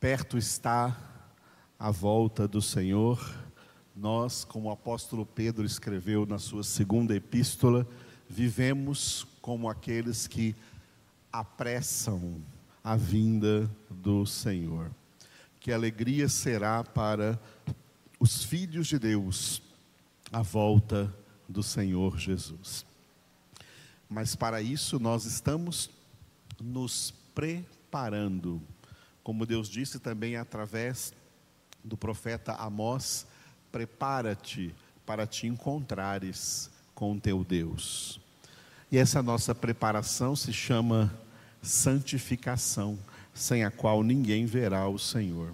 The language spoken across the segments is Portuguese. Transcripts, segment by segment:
Perto está a volta do Senhor. Nós, como o apóstolo Pedro escreveu na sua segunda epístola, vivemos como aqueles que apressam a vinda do Senhor. Que alegria será para os filhos de Deus a volta do Senhor Jesus. Mas para isso nós estamos nos preparando, como Deus disse também através do profeta Amós: prepara-te para te encontrares com teu Deus. E essa nossa preparação se chama santificação, sem a qual ninguém verá o Senhor.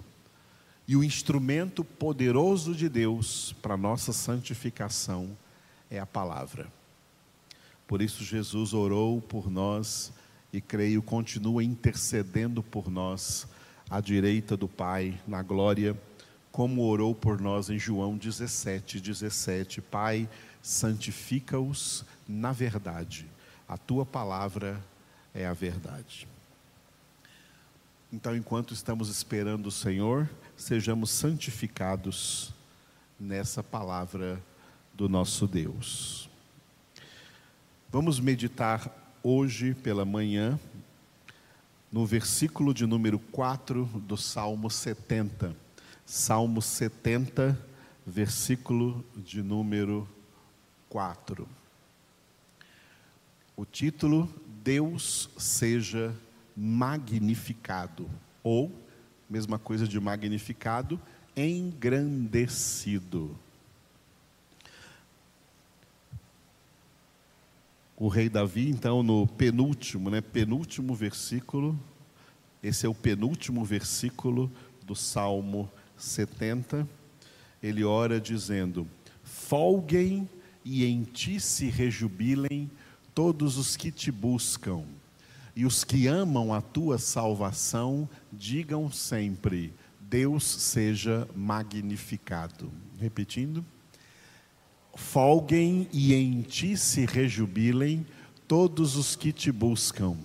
E o instrumento poderoso de Deus para nossa santificação é a palavra. Por isso Jesus orou por nós e creio continua intercedendo por nós à direita do Pai na glória, como orou por nós em João 17, 17. Pai, santifica-os na verdade. A tua palavra é a verdade. Então, enquanto estamos esperando o Senhor, sejamos santificados nessa palavra do nosso Deus. Vamos meditar hoje pela manhã no versículo de número 4 do Salmo 70. Salmo 70, versículo de número 4. O título: Deus seja magnificado, ou, mesma coisa de magnificado, engrandecido. O rei Davi, então, no penúltimo, né, penúltimo versículo, esse é o penúltimo versículo do Salmo 70, ele ora dizendo: Folguem e em ti se rejubilem todos os que te buscam, e os que amam a tua salvação, digam sempre: Deus seja magnificado. Repetindo folguem e em ti se rejubilem todos os que te buscam,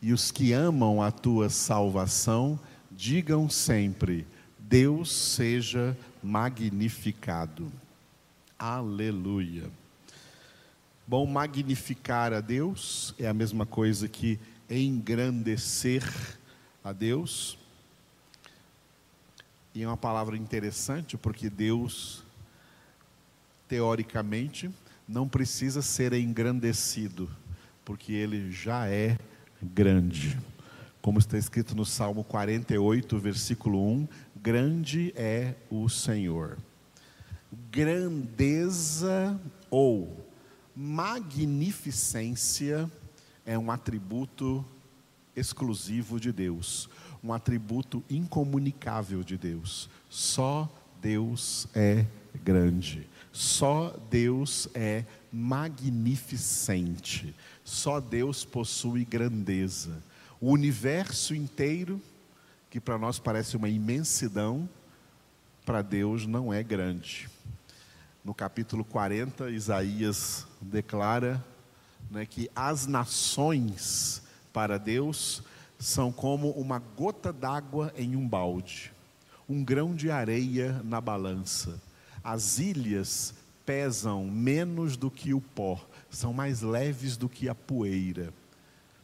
e os que amam a tua salvação, digam sempre: Deus seja magnificado. Aleluia. Bom, magnificar a Deus é a mesma coisa que engrandecer a Deus. E é uma palavra interessante porque Deus teoricamente, não precisa ser engrandecido, porque ele já é grande. Como está escrito no Salmo 48, versículo 1: Grande é o Senhor. Grandeza ou magnificência é um atributo exclusivo de Deus, um atributo incomunicável de Deus. Só Deus é grande. Só Deus é magnificente. Só Deus possui grandeza. O universo inteiro, que para nós parece uma imensidão, para Deus não é grande. No capítulo 40, Isaías declara né, que as nações para Deus são como uma gota d'água em um balde, um grão de areia na balança as ilhas pesam menos do que o pó, são mais leves do que a poeira.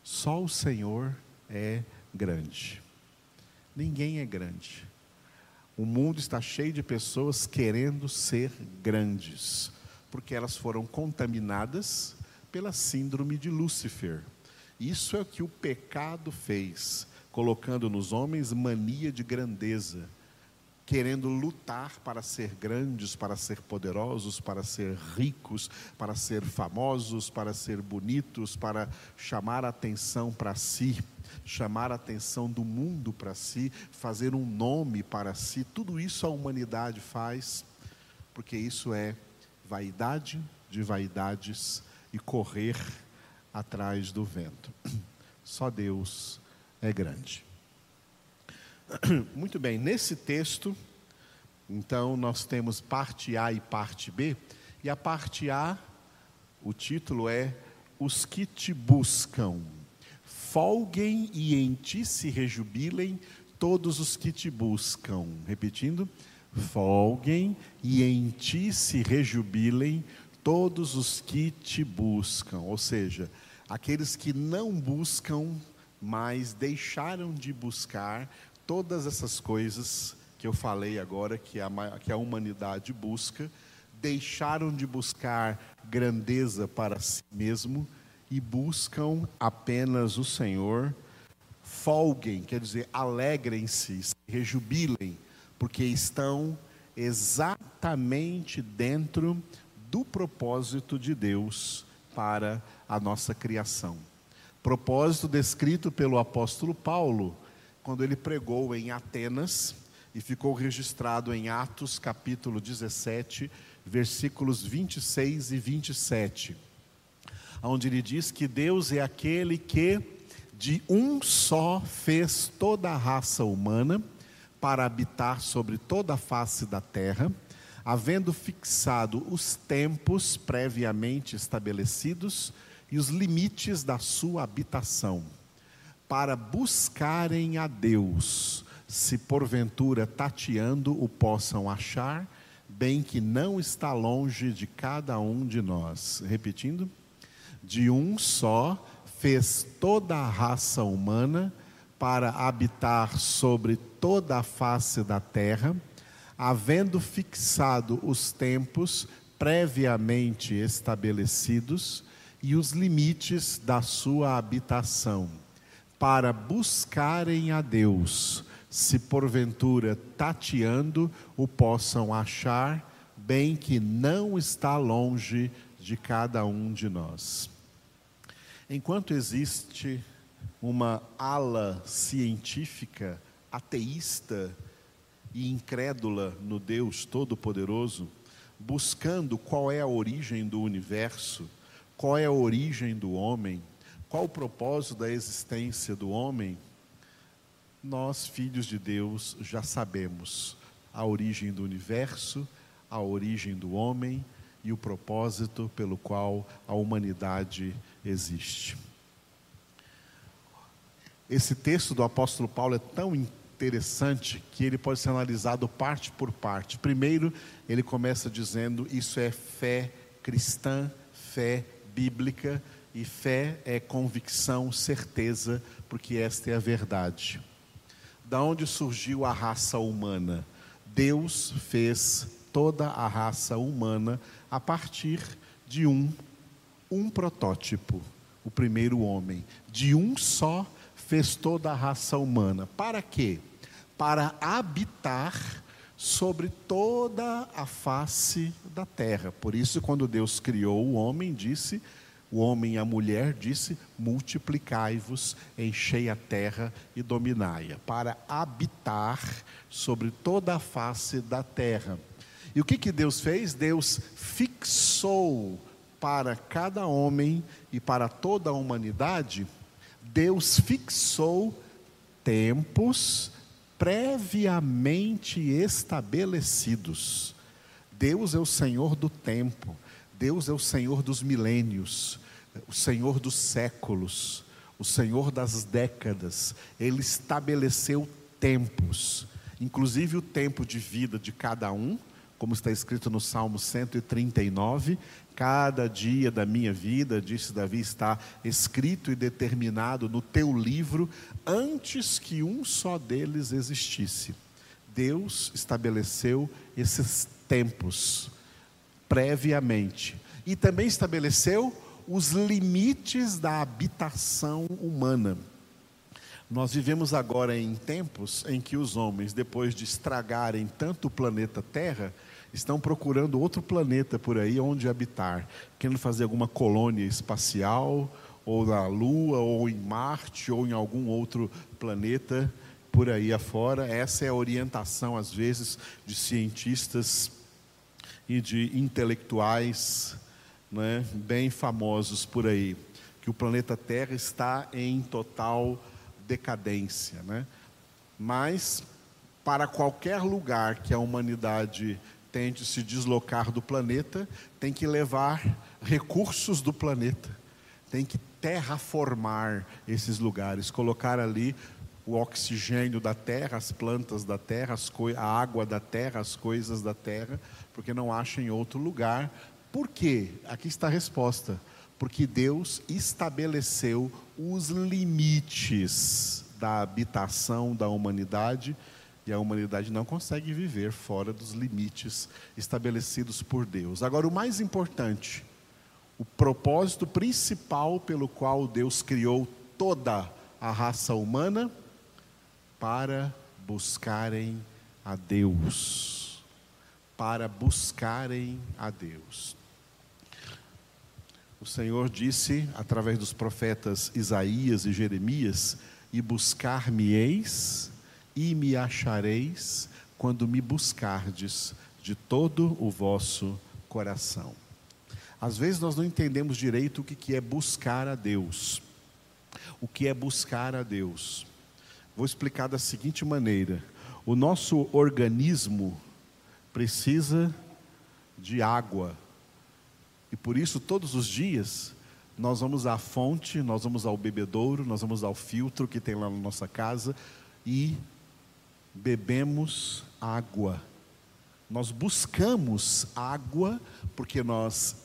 Só o Senhor é grande. Ninguém é grande. O mundo está cheio de pessoas querendo ser grandes, porque elas foram contaminadas pela síndrome de Lúcifer. Isso é o que o pecado fez, colocando nos homens mania de grandeza querendo lutar para ser grandes, para ser poderosos, para ser ricos, para ser famosos, para ser bonitos, para chamar a atenção para si, chamar a atenção do mundo para si, fazer um nome para si. Tudo isso a humanidade faz, porque isso é vaidade de vaidades e correr atrás do vento. Só Deus é grande. Muito bem, nesse texto, então nós temos parte A e parte B, e a parte A, o título é Os que te buscam. Folguem e em ti se rejubilem todos os que te buscam. Repetindo, folguem e em ti se rejubilem todos os que te buscam. Ou seja, aqueles que não buscam, mas deixaram de buscar todas essas coisas que eu falei agora, que a, que a humanidade busca, deixaram de buscar grandeza para si mesmo e buscam apenas o Senhor. Folguem, quer dizer, alegrem-se, se rejubilem, porque estão exatamente dentro do propósito de Deus para a nossa criação. Propósito descrito pelo apóstolo Paulo quando ele pregou em Atenas e ficou registrado em Atos capítulo 17, versículos 26 e 27, onde ele diz que Deus é aquele que de um só fez toda a raça humana para habitar sobre toda a face da terra, havendo fixado os tempos previamente estabelecidos e os limites da sua habitação, para buscarem a Deus, se porventura tateando o possam achar, bem que não está longe de cada um de nós. Repetindo, de um só fez toda a raça humana para habitar sobre toda a face da terra, havendo fixado os tempos previamente estabelecidos e os limites da sua habitação, para buscarem a Deus, se porventura tateando o possam achar, bem que não está longe de cada um de nós. Enquanto existe uma ala científica ateísta e incrédula no Deus Todo-Poderoso, buscando qual é a origem do universo, qual é a origem do homem, qual o propósito da existência do homem, nós, filhos de Deus, já sabemos a origem do universo, a origem do homem e o propósito pelo qual a humanidade existe. Esse texto do apóstolo Paulo é tão interessante que ele pode ser analisado parte por parte. Primeiro, ele começa dizendo: isso é fé cristã, fé bíblica, e fé é convicção, certeza, porque esta é a verdade. Da onde surgiu a raça humana? Deus fez toda a raça humana a partir de um, um protótipo, o primeiro homem. De um só fez toda a raça humana. Para quê? Para habitar sobre toda a face da terra. Por isso, quando Deus criou o homem, disse o homem e a mulher disse: multiplicai-vos, enchei a terra e dominai-a, para habitar sobre toda a face da terra. E o que, que Deus fez? Deus fixou para cada homem e para toda a humanidade, Deus fixou tempos previamente estabelecidos. Deus é o Senhor do tempo. Deus é o Senhor dos milênios, o Senhor dos séculos, o Senhor das décadas. Ele estabeleceu tempos, inclusive o tempo de vida de cada um, como está escrito no Salmo 139. Cada dia da minha vida, disse Davi, está escrito e determinado no teu livro, antes que um só deles existisse. Deus estabeleceu esses tempos previamente. E também estabeleceu os limites da habitação humana. Nós vivemos agora em tempos em que os homens, depois de estragarem tanto o planeta Terra, estão procurando outro planeta por aí onde habitar, querendo fazer alguma colônia espacial, ou na Lua, ou em Marte, ou em algum outro planeta por aí afora. Essa é a orientação, às vezes, de cientistas e de intelectuais né, bem famosos por aí, que o planeta Terra está em total decadência. Né? Mas, para qualquer lugar que a humanidade tente se deslocar do planeta, tem que levar recursos do planeta, tem que terraformar esses lugares, colocar ali o oxigênio da terra, as plantas da terra, a água da terra, as coisas da terra, porque não acha em outro lugar. Por quê? Aqui está a resposta. Porque Deus estabeleceu os limites da habitação da humanidade e a humanidade não consegue viver fora dos limites estabelecidos por Deus. Agora, o mais importante, o propósito principal pelo qual Deus criou toda a raça humana para buscarem a Deus. Para buscarem a Deus. O Senhor disse através dos profetas Isaías e Jeremias: E buscar-me-eis e me achareis quando me buscardes de todo o vosso coração. Às vezes nós não entendemos direito o que é buscar a Deus. O que é buscar a Deus? Vou explicar da seguinte maneira: o nosso organismo precisa de água, e por isso todos os dias nós vamos à fonte, nós vamos ao bebedouro, nós vamos ao filtro que tem lá na nossa casa e bebemos água. Nós buscamos água porque nós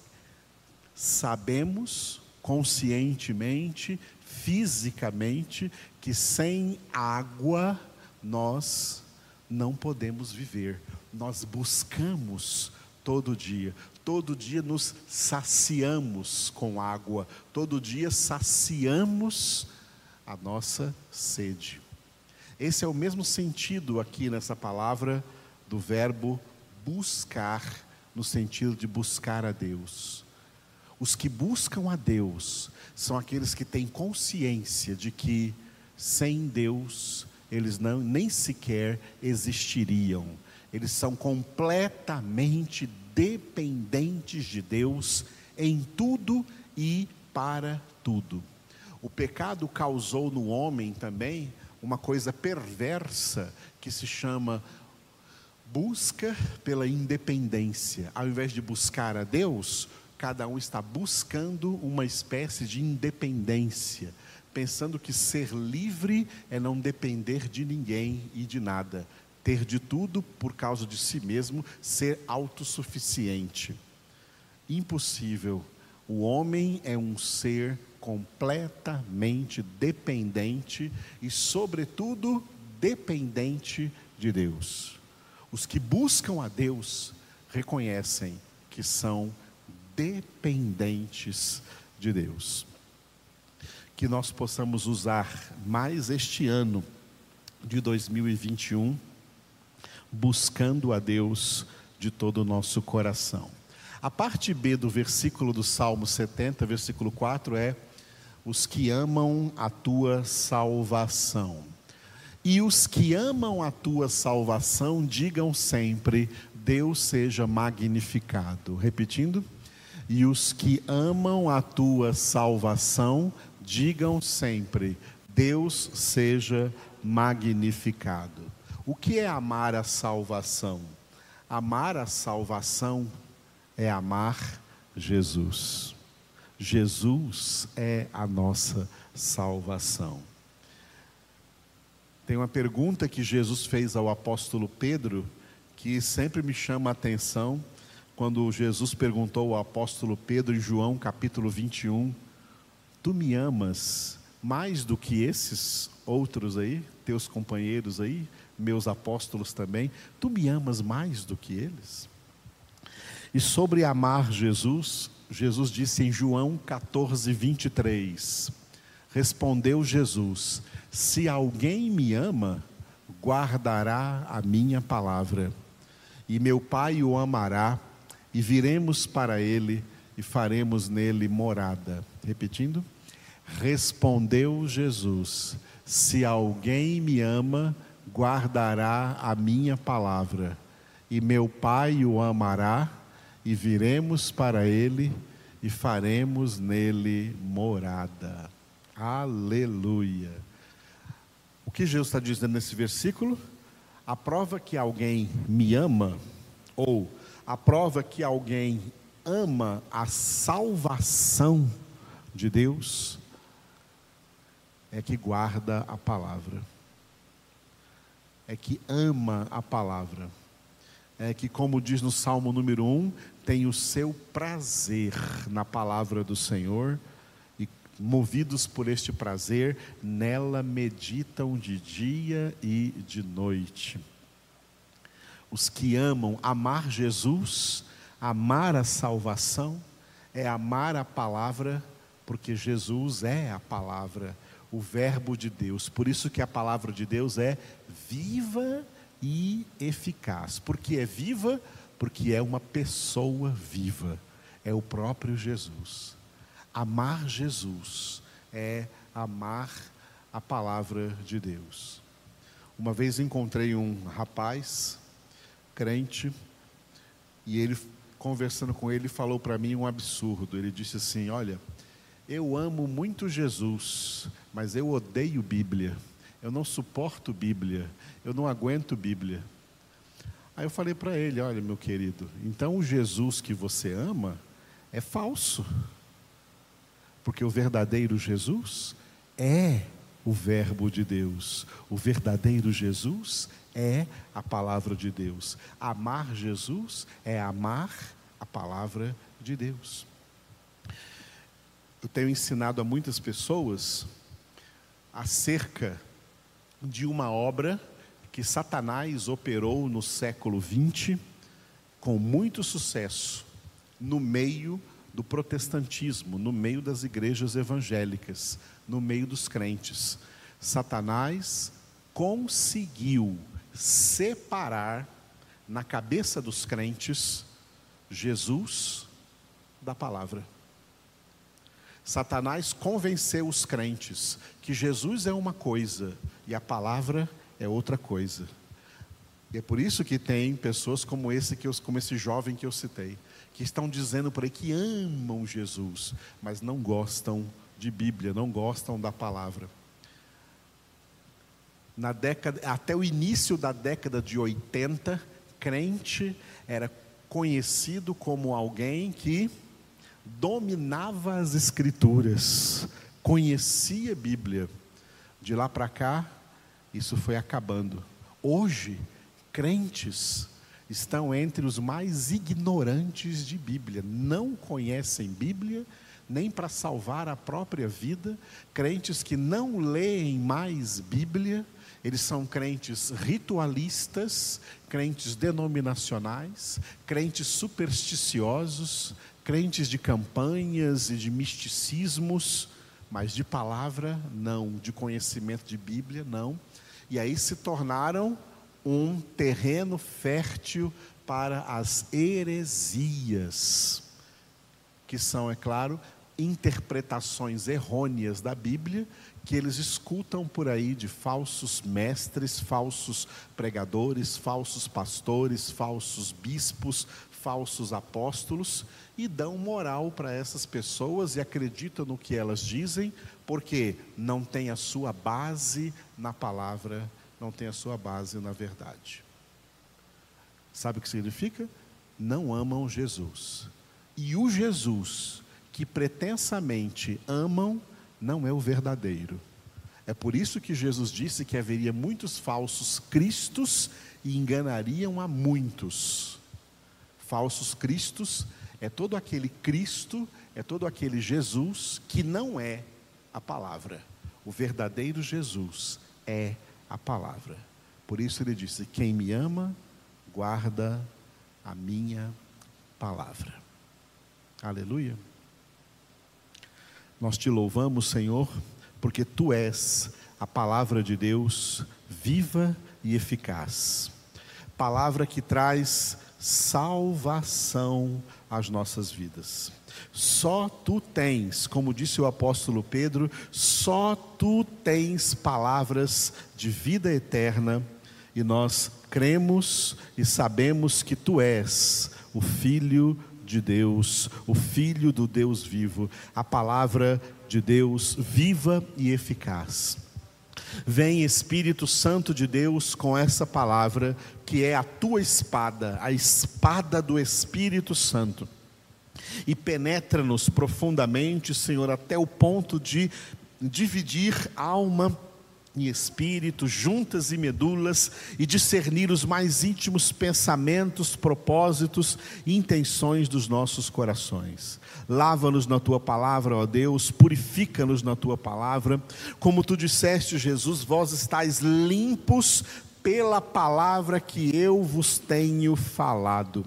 sabemos conscientemente fisicamente que sem água nós não podemos viver. Nós buscamos todo dia. Todo dia nos saciamos com água, todo dia saciamos a nossa sede. Esse é o mesmo sentido aqui nessa palavra do verbo buscar, no sentido de buscar a Deus. Os que buscam a Deus são aqueles que têm consciência de que sem Deus eles não nem sequer existiriam. Eles são completamente dependentes de Deus em tudo e para tudo. O pecado causou no homem também uma coisa perversa que se chama busca pela independência. Ao invés de buscar a Deus, cada um está buscando uma espécie de independência, pensando que ser livre é não depender de ninguém e de nada, ter de tudo por causa de si mesmo, ser autossuficiente. Impossível. O homem é um ser completamente dependente e, sobretudo, dependente de Deus. Os que buscam a Deus reconhecem que são dependentes de Deus. Que nós possamos usar mais este ano de 2021, buscando a Deus de todo o nosso coração. A parte B do versículo do Salmo 70, versículo 4 é: Os que amam a tua salvação. E os que amam a tua salvação, digam sempre: Deus seja magnificado. Repetindo e os que amam a tua salvação, digam sempre: Deus seja magnificado. O que é amar a salvação? Amar a salvação é amar Jesus. Jesus é a nossa salvação. Tem uma pergunta que Jesus fez ao apóstolo Pedro que sempre me chama a atenção quando Jesus perguntou ao apóstolo Pedro em João capítulo 21: Tu me amas mais do que esses outros aí, teus companheiros aí, meus apóstolos também? Tu me amas mais do que eles? E sobre amar Jesus, Jesus disse em João 14, 23: Respondeu Jesus: Se alguém me ama, guardará a minha palavra, e meu Pai o amará e viremos para ele e faremos nele morada. Repetindo. Respondeu Jesus: Se alguém me ama, guardará a minha palavra, e meu Pai o amará, e viremos para ele e faremos nele morada. Aleluia. O que Jesus está dizendo nesse versículo? A prova que alguém me ama, ou a prova que alguém ama a salvação de Deus é que guarda a palavra. é que ama a palavra. É que, como diz no Salmo número 1, tem o seu prazer na palavra do Senhor e, movidos por este prazer, nela meditam de dia e de noite. Os que amam amar Jesus, amar a salvação, é amar a palavra, porque Jesus é a palavra, o Verbo de Deus. Por isso que a palavra de Deus é viva e eficaz. Porque é viva, porque é uma pessoa viva, é o próprio Jesus. Amar Jesus é amar a palavra de Deus. Uma vez encontrei um rapaz crente e ele conversando com ele falou para mim um absurdo. Ele disse assim: "Olha, eu amo muito Jesus, mas eu odeio Bíblia. Eu não suporto Bíblia. Eu não aguento Bíblia. Aí eu falei para ele: Olha, meu querido, então o Jesus que você ama é falso. Porque o verdadeiro Jesus é o Verbo de Deus. O verdadeiro Jesus é a palavra de Deus. Amar Jesus é amar a palavra de Deus. Eu tenho ensinado a muitas pessoas acerca de uma obra que Satanás operou no século XX com muito sucesso no meio do protestantismo, no meio das igrejas evangélicas, no meio dos crentes. Satanás conseguiu separar na cabeça dos crentes Jesus da palavra. Satanás convenceu os crentes que Jesus é uma coisa e a palavra é outra coisa. E é por isso que tem pessoas como esse que eu, como esse jovem que eu citei, que estão dizendo por aí que amam Jesus, mas não gostam de Bíblia, não gostam da palavra. Na década, até o início da década de 80, crente era conhecido como alguém que dominava as escrituras, conhecia a Bíblia. De lá para cá, isso foi acabando. Hoje, crentes estão entre os mais ignorantes de Bíblia, não conhecem Bíblia nem para salvar a própria vida, crentes que não leem mais Bíblia, eles são crentes ritualistas, crentes denominacionais, crentes supersticiosos, crentes de campanhas e de misticismos, mas de palavra não, de conhecimento de Bíblia não. E aí se tornaram um terreno fértil para as heresias, que são, é claro, interpretações errôneas da Bíblia que eles escutam por aí de falsos mestres, falsos pregadores, falsos pastores, falsos bispos, falsos apóstolos e dão moral para essas pessoas e acreditam no que elas dizem, porque não tem a sua base na palavra, não tem a sua base na verdade. Sabe o que significa? Não amam Jesus. E o Jesus que pretensamente amam, não é o verdadeiro. É por isso que Jesus disse que haveria muitos falsos cristos e enganariam a muitos. Falsos cristos é todo aquele Cristo, é todo aquele Jesus que não é a palavra. O verdadeiro Jesus é a palavra. Por isso ele disse: Quem me ama, guarda a minha palavra. Aleluia. Nós te louvamos, Senhor, porque tu és a palavra de Deus viva e eficaz. Palavra que traz salvação às nossas vidas. Só tu tens, como disse o apóstolo Pedro, só tu tens palavras de vida eterna e nós cremos e sabemos que tu és o Filho de Deus, o Filho do Deus vivo, a palavra de Deus viva e eficaz. Vem Espírito Santo de Deus com essa palavra, que é a tua espada, a espada do Espírito Santo, e penetra-nos profundamente, Senhor, até o ponto de dividir alma em espírito, juntas e medulas, e discernir os mais íntimos pensamentos, propósitos e intenções dos nossos corações. Lava-nos na tua palavra, ó Deus, purifica-nos na tua palavra. Como tu disseste, Jesus, vós estáis limpos pela palavra que eu vos tenho falado.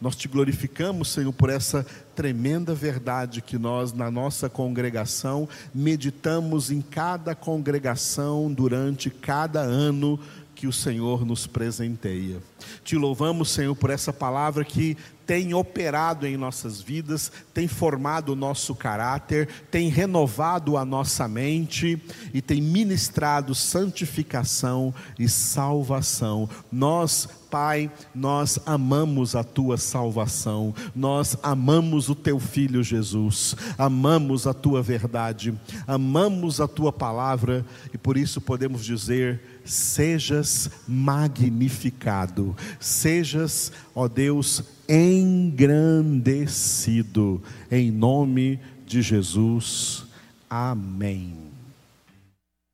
Nós te glorificamos, Senhor, por essa tremenda verdade que nós, na nossa congregação, meditamos em cada congregação durante cada ano que o Senhor nos presenteia. Te louvamos, Senhor, por essa palavra que tem operado em nossas vidas, tem formado o nosso caráter, tem renovado a nossa mente e tem ministrado santificação e salvação. Nós, Pai, nós amamos a tua salvação, nós amamos o teu filho Jesus, amamos a tua verdade, amamos a tua palavra e por isso podemos dizer: sejas magnificado, sejas, ó Deus, engrandecido, em nome de Jesus. Amém.